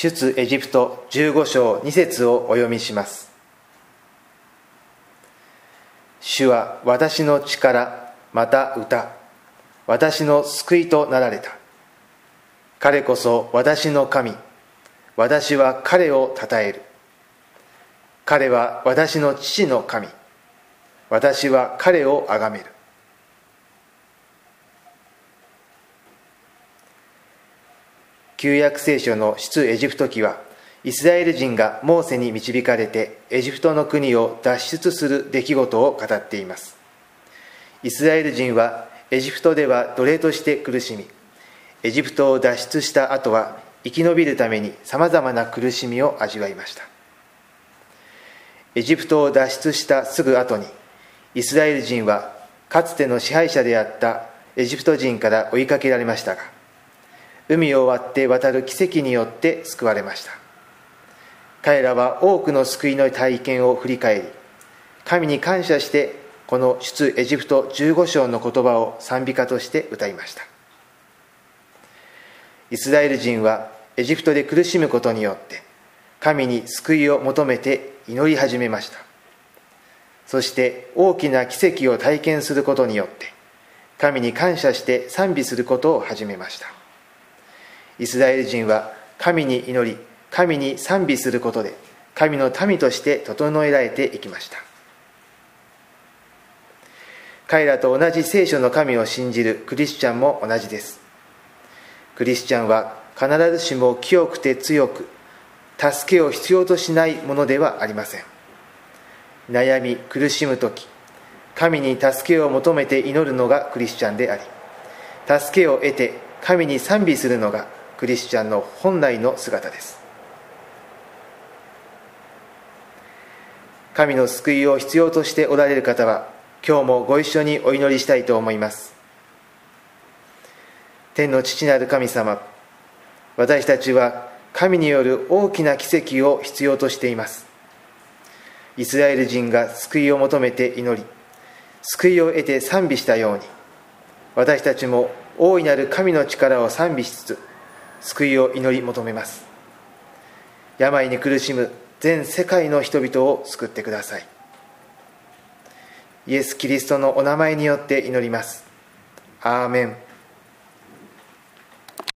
出エジプト15章2節をお読みします。主は私の力また歌。私の救いとなられた。彼こそ私の神。私は彼を称える。彼は私の父の神。私は彼を崇める。旧約聖書の出エジプト記はイスラエル人がモーセに導かれてエジプトの国を脱出する出来事を語っています。イスラエル人はエジプトでは奴隷として苦しみエジプトを脱出した後は生き延びるためにさまざまな苦しみを味わいました。エジプトを脱出したすぐ後にイスラエル人はかつての支配者であったエジプト人から追いかけられましたが海を割って渡る奇跡によって救われました。彼らは多くの救いの体験を振り返り神に感謝してこの出エジプト15章の言葉を賛美歌として歌いました。イスラエル人はエジプトで苦しむことによって神に救いを求めて祈り始めました。そして大きな奇跡を体験することによって神に感謝して賛美することを始めました。イスラエル人は神に祈り神に賛美することで神の民として整えられていきました。彼らと同じ聖書の神を信じるクリスチャンも同じです。クリスチャンは必ずしも清くて強く助けを必要としないものではありません。悩み苦しむ時神に助けを求めて祈るのがクリスチャンであり助けを得て神に賛美するのがクリスチャンの本来の姿です。神の救いを必要としておられる方は今日もご一緒にお祈りしたいと思います。天の父なる神様私たちは神による大きな奇跡を必要としています。イスラエル人が救いを求めて祈り救いを得て賛美したように私たちも大いなる神の力を賛美しつつ救いを祈り求めます。病に苦しむ全世界の人々を救ってください。イエス・キリストのお名前によって祈ります。アーメン。